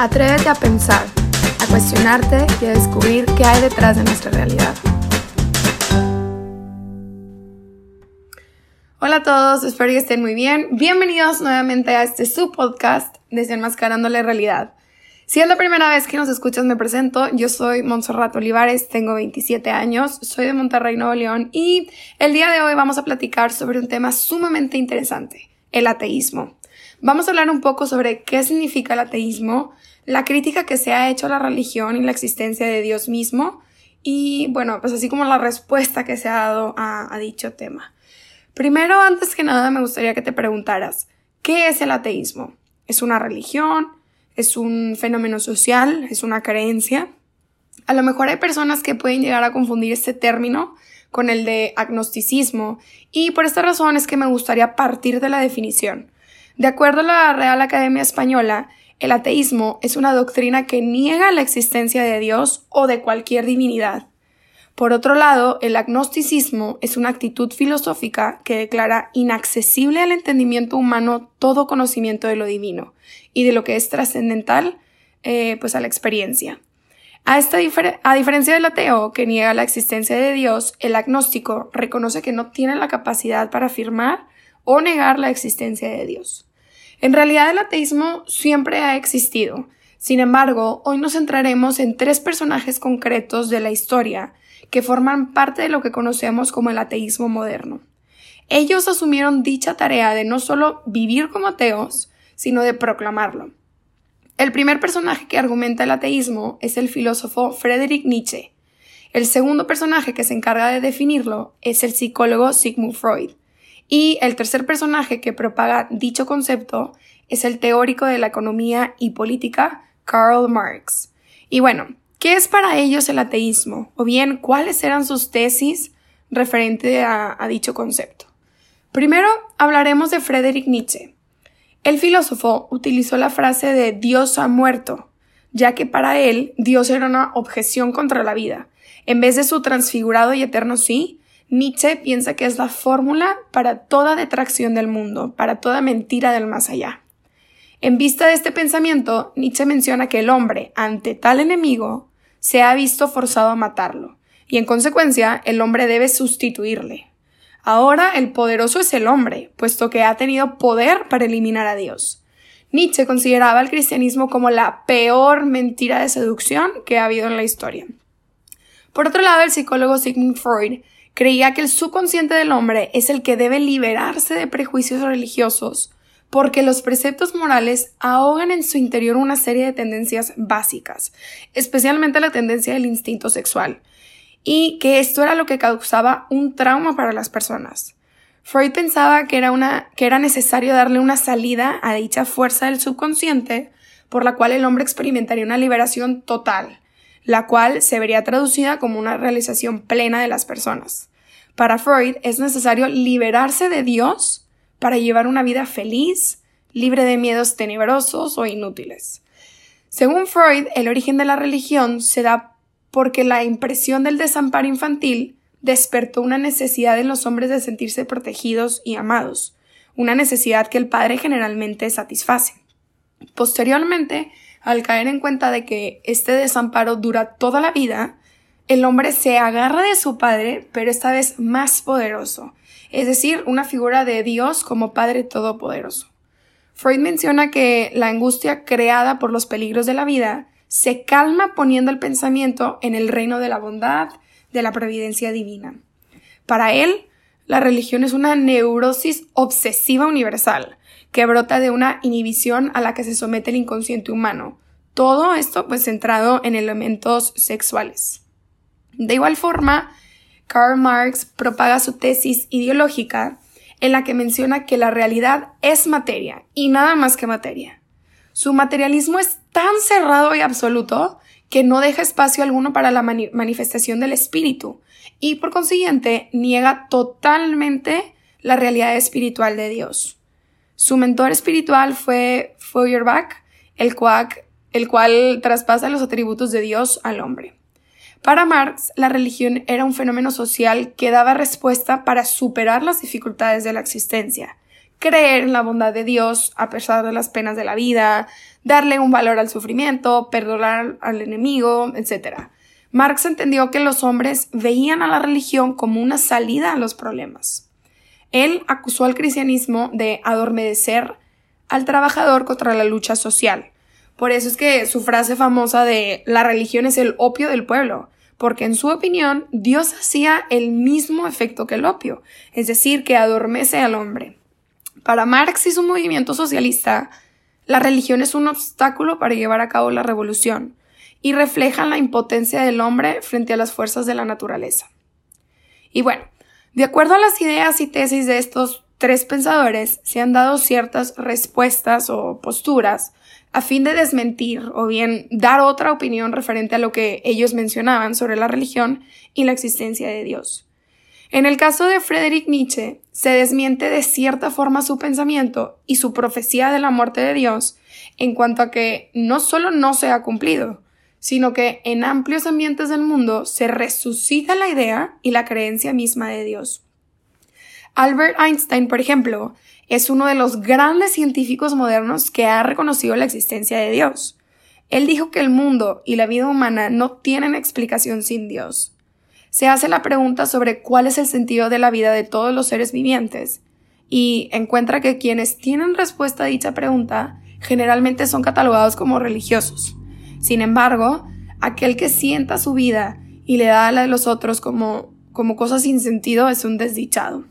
Atrévete a pensar, a cuestionarte y a descubrir qué hay detrás de nuestra realidad. Hola a todos, espero que estén muy bien. Bienvenidos nuevamente a este subpodcast Desenmascarando la Realidad. Si es la primera vez que nos escuchas, me presento. Yo soy Montserrat Olivares, tengo 27 años, soy de Monterrey, Nuevo León y el día de hoy vamos a platicar sobre un tema sumamente interesante, el ateísmo. Vamos a hablar un poco sobre qué significa el ateísmo, la crítica que se ha hecho a la religión y la existencia de Dios mismo y bueno, pues así como la respuesta que se ha dado a, dicho tema. Primero, antes que nada, me gustaría que te preguntaras, ¿qué es el ateísmo? ¿Es una religión? ¿Es un fenómeno social? ¿Es una creencia? A lo mejor hay personas que pueden llegar a confundir este término con el de agnosticismo y por esta razón es que me gustaría partir de la definición. De acuerdo a la Real Academia Española, el ateísmo es una doctrina que niega la existencia de Dios o de cualquier divinidad. Por otro lado, el agnosticismo es una actitud filosófica que declara inaccesible al entendimiento humano todo conocimiento de lo divino y de lo que es trascendental, eh, pues a la experiencia. A, esta a diferencia del ateo, que niega la existencia de Dios, el agnóstico reconoce que no tiene la capacidad para afirmar o negar la existencia de Dios. En realidad el ateísmo siempre ha existido. Sin embargo, hoy nos centraremos en tres personajes concretos de la historia que forman parte de lo que conocemos como el ateísmo moderno. Ellos asumieron dicha tarea de no solo vivir como ateos, sino de proclamarlo. El primer personaje que argumenta el ateísmo es el filósofo Friedrich Nietzsche. El segundo personaje que se encarga de definirlo es el psicólogo Sigmund Freud. Y el tercer personaje que propaga dicho concepto es el teórico de la economía y política Karl Marx. Y bueno, ¿qué es para ellos el ateísmo? O bien, ¿cuáles eran sus tesis referente a, dicho concepto? Primero hablaremos de Friedrich Nietzsche. El filósofo utilizó la frase de Dios ha muerto, ya que para él Dios era una objeción contra la vida. En vez de su transfigurado y eterno sí, Nietzsche piensa que es la fórmula para toda detracción del mundo, para toda mentira del más allá. En vista de este pensamiento, Nietzsche menciona que el hombre, ante tal enemigo, se ha visto forzado a matarlo, y en consecuencia el hombre debe sustituirle. Ahora el poderoso es el hombre, puesto que ha tenido poder para eliminar a Dios. Nietzsche consideraba al cristianismo como la peor mentira de seducción que ha habido en la historia. Por otro lado, el psicólogo Sigmund Freud Creía que el subconsciente del hombre es el que debe liberarse de prejuicios religiosos, porque los preceptos morales ahogan en su interior una serie de tendencias básicas, especialmente la tendencia del instinto sexual, y que esto era lo que causaba un trauma para las personas. Freud pensaba que era, una, que era necesario darle una salida a dicha fuerza del subconsciente, por la cual el hombre experimentaría una liberación total, la cual se vería traducida como una realización plena de las personas. Para Freud es necesario liberarse de Dios para llevar una vida feliz, libre de miedos tenebrosos o inútiles. Según Freud, el origen de la religión se da porque la impresión del desamparo infantil despertó una necesidad en los hombres de sentirse protegidos y amados, una necesidad que el padre generalmente satisface. Posteriormente, al caer en cuenta de que este desamparo dura toda la vida, el hombre se agarra de su padre, pero esta vez más poderoso, es decir, una figura de Dios como Padre Todopoderoso. Freud menciona que la angustia creada por los peligros de la vida se calma poniendo el pensamiento en el reino de la bondad, de la providencia divina. Para él, la religión es una neurosis obsesiva universal, que brota de una inhibición a la que se somete el inconsciente humano. Todo esto pues centrado en elementos sexuales. De igual forma, Karl Marx propaga su tesis ideológica en la que menciona que la realidad es materia y nada más que materia. Su materialismo es tan cerrado y absoluto que no deja espacio alguno para la manifestación del espíritu y por consiguiente niega totalmente la realidad espiritual de Dios. Su mentor espiritual fue Feuerbach, el, el cual traspasa los atributos de Dios al hombre. Para Marx, la religión era un fenómeno social que daba respuesta para superar las dificultades de la existencia, creer en la bondad de Dios a pesar de las penas de la vida, darle un valor al sufrimiento, perdonar al enemigo, etc. Marx entendió que los hombres veían a la religión como una salida a los problemas. Él acusó al cristianismo de adormecer al trabajador contra la lucha social. Por eso es que su frase famosa de la religión es el opio del pueblo, porque en su opinión Dios hacía el mismo efecto que el opio, es decir, que adormece al hombre. Para Marx y su movimiento socialista, la religión es un obstáculo para llevar a cabo la revolución y refleja la impotencia del hombre frente a las fuerzas de la naturaleza. Y bueno, de acuerdo a las ideas y tesis de estos tres pensadores, se han dado ciertas respuestas o posturas a fin de desmentir o bien dar otra opinión referente a lo que ellos mencionaban sobre la religión y la existencia de Dios. En el caso de Friedrich Nietzsche, se desmiente de cierta forma su pensamiento y su profecía de la muerte de Dios en cuanto a que no solo no se ha cumplido, sino que en amplios ambientes del mundo se resucita la idea y la creencia misma de Dios. Albert Einstein, por ejemplo, es uno de los grandes científicos modernos que ha reconocido la existencia de Dios. Él dijo que el mundo y la vida humana no tienen explicación sin Dios. Se hace la pregunta sobre cuál es el sentido de la vida de todos los seres vivientes y encuentra que quienes tienen respuesta a dicha pregunta generalmente son catalogados como religiosos. Sin embargo, aquel que sienta su vida y le da a la de los otros como, como cosas sin sentido es un desdichado.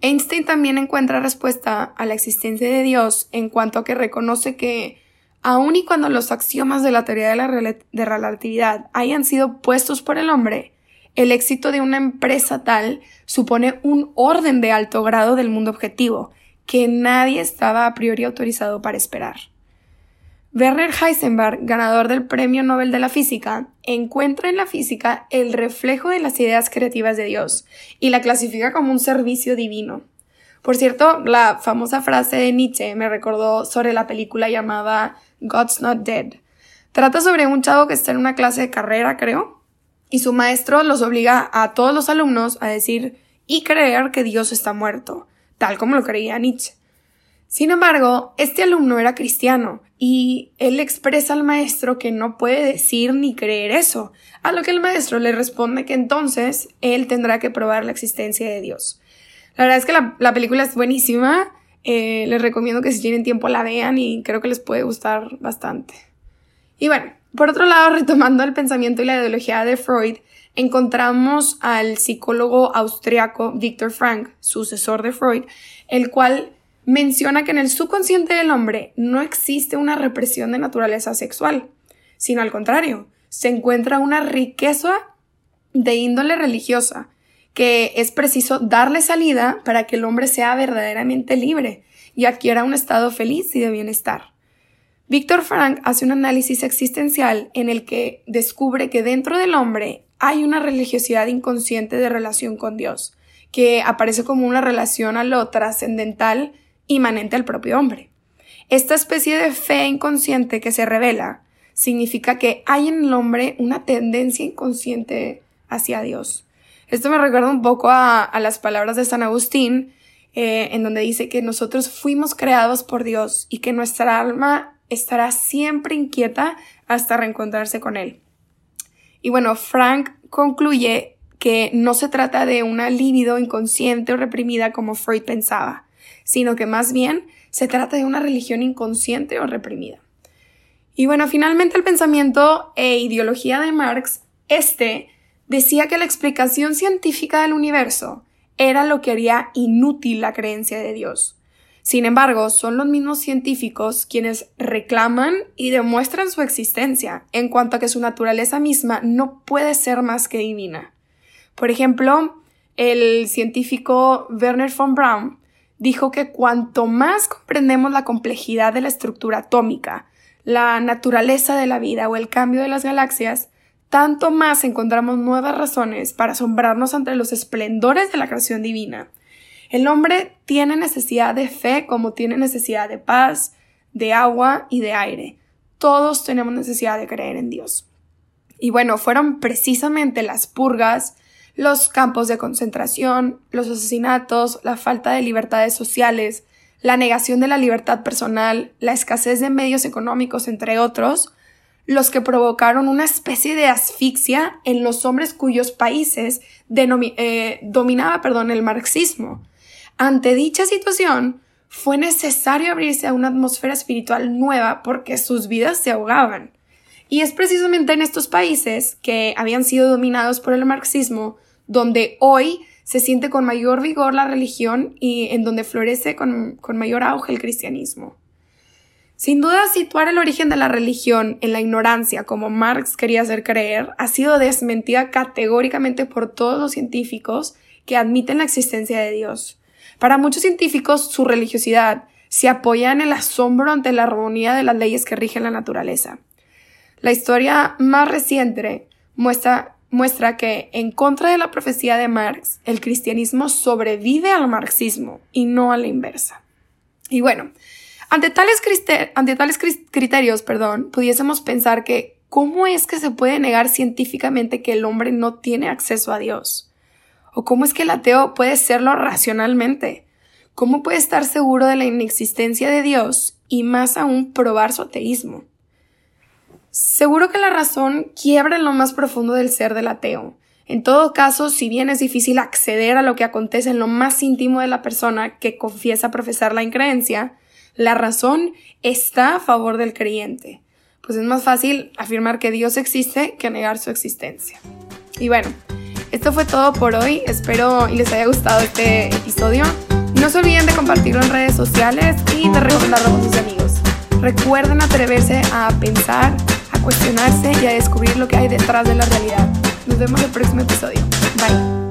Einstein también encuentra respuesta a la existencia de Dios en cuanto a que reconoce que, aun y cuando los axiomas de la teoría de la de relatividad hayan sido puestos por el hombre, el éxito de una empresa tal supone un orden de alto grado del mundo objetivo que nadie estaba a priori autorizado para esperar. Werner Heisenberg, ganador del Premio Nobel de la Física, encuentra en la física el reflejo de las ideas creativas de Dios y la clasifica como un servicio divino. Por cierto, la famosa frase de Nietzsche me recordó sobre la película llamada God's Not Dead. Trata sobre un chavo que está en una clase de carrera, creo, y su maestro los obliga a todos los alumnos a decir y creer que Dios está muerto, tal como lo creía Nietzsche. Sin embargo, este alumno era cristiano y él expresa al maestro que no puede decir ni creer eso, a lo que el maestro le responde que entonces él tendrá que probar la existencia de Dios. La verdad es que la, película es buenísima, eh, les recomiendo que si tienen tiempo la vean y creo que les puede gustar bastante. Y bueno, por otro lado, retomando el pensamiento y la ideología de Freud, encontramos al psicólogo austriaco Viktor Frank, sucesor de Freud, el cual menciona que en el subconsciente del hombre no existe una represión de naturaleza sexual, sino al contrario, se encuentra una riqueza de índole religiosa, que es preciso darle salida para que el hombre sea verdaderamente libre y adquiera un estado feliz y de bienestar. Víctor Frank hace un análisis existencial en el que descubre que dentro del hombre hay una religiosidad inconsciente de relación con Dios, que aparece como una relación a lo trascendental inmanente al propio hombre. Esta especie de fe inconsciente que se revela significa que hay en el hombre una tendencia inconsciente hacia Dios. Esto me recuerda un poco a, las palabras de San Agustín, eh, en donde dice que nosotros fuimos creados por Dios y que nuestra alma estará siempre inquieta hasta reencontrarse con Él. Y bueno, Frank concluye que no se trata de una libido inconsciente o reprimida como Freud pensaba, sino que más bien se trata de una religión inconsciente o reprimida. Y bueno, finalmente el pensamiento e ideología de Marx, este, decía que la explicación científica del universo era lo que haría inútil la creencia de Dios. Sin embargo, son los mismos científicos quienes reclaman y demuestran su existencia en cuanto a que su naturaleza misma no puede ser más que divina. Por ejemplo, el científico Werner von Braun dijo que cuanto más comprendemos la complejidad de la estructura atómica, la naturaleza de la vida o el cambio de las galaxias, tanto más encontramos nuevas razones para asombrarnos ante los esplendores de la creación divina. El hombre tiene necesidad de fe como tiene necesidad de paz, de agua y de aire. Todos tenemos necesidad de creer en Dios. Y bueno, fueron precisamente las purgas los campos de concentración, los asesinatos, la falta de libertades sociales, la negación de la libertad personal, la escasez de medios económicos, entre otros, los que provocaron una especie de asfixia en los hombres cuyos países eh, dominaba perdón, el marxismo. Ante dicha situación, fue necesario abrirse a una atmósfera espiritual nueva porque sus vidas se ahogaban. Y es precisamente en estos países que habían sido dominados por el marxismo donde hoy se siente con mayor vigor la religión y en donde florece con, con mayor auge el cristianismo. Sin duda, situar el origen de la religión en la ignorancia, como Marx quería hacer creer, ha sido desmentida categóricamente por todos los científicos que admiten la existencia de Dios. Para muchos científicos, su religiosidad se apoya en el asombro ante la armonía de las leyes que rigen la naturaleza. La historia más reciente muestra muestra que, en contra de la profecía de Marx, el cristianismo sobrevive al marxismo y no a la inversa. Y bueno, ante tales, ante tales criterios, perdón, pudiésemos pensar que ¿cómo es que se puede negar científicamente que el hombre no tiene acceso a Dios? ¿O cómo es que el ateo puede serlo racionalmente? ¿Cómo puede estar seguro de la inexistencia de Dios y más aún probar su ateísmo? Seguro que la razón quiebra en lo más profundo del ser del ateo. En todo caso, si bien es difícil acceder a lo que acontece en lo más íntimo de la persona que confiesa profesar la increencia, la razón está a favor del creyente. Pues es más fácil afirmar que Dios existe que negar su existencia. Y bueno, esto fue todo por hoy. Espero y les haya gustado este episodio. No se olviden de compartirlo en redes sociales y de recomendarlo con sus amigos. Recuerden atreverse a pensar cuestionarse y a descubrir lo que hay detrás de la realidad. Nos vemos en el próximo episodio. Bye.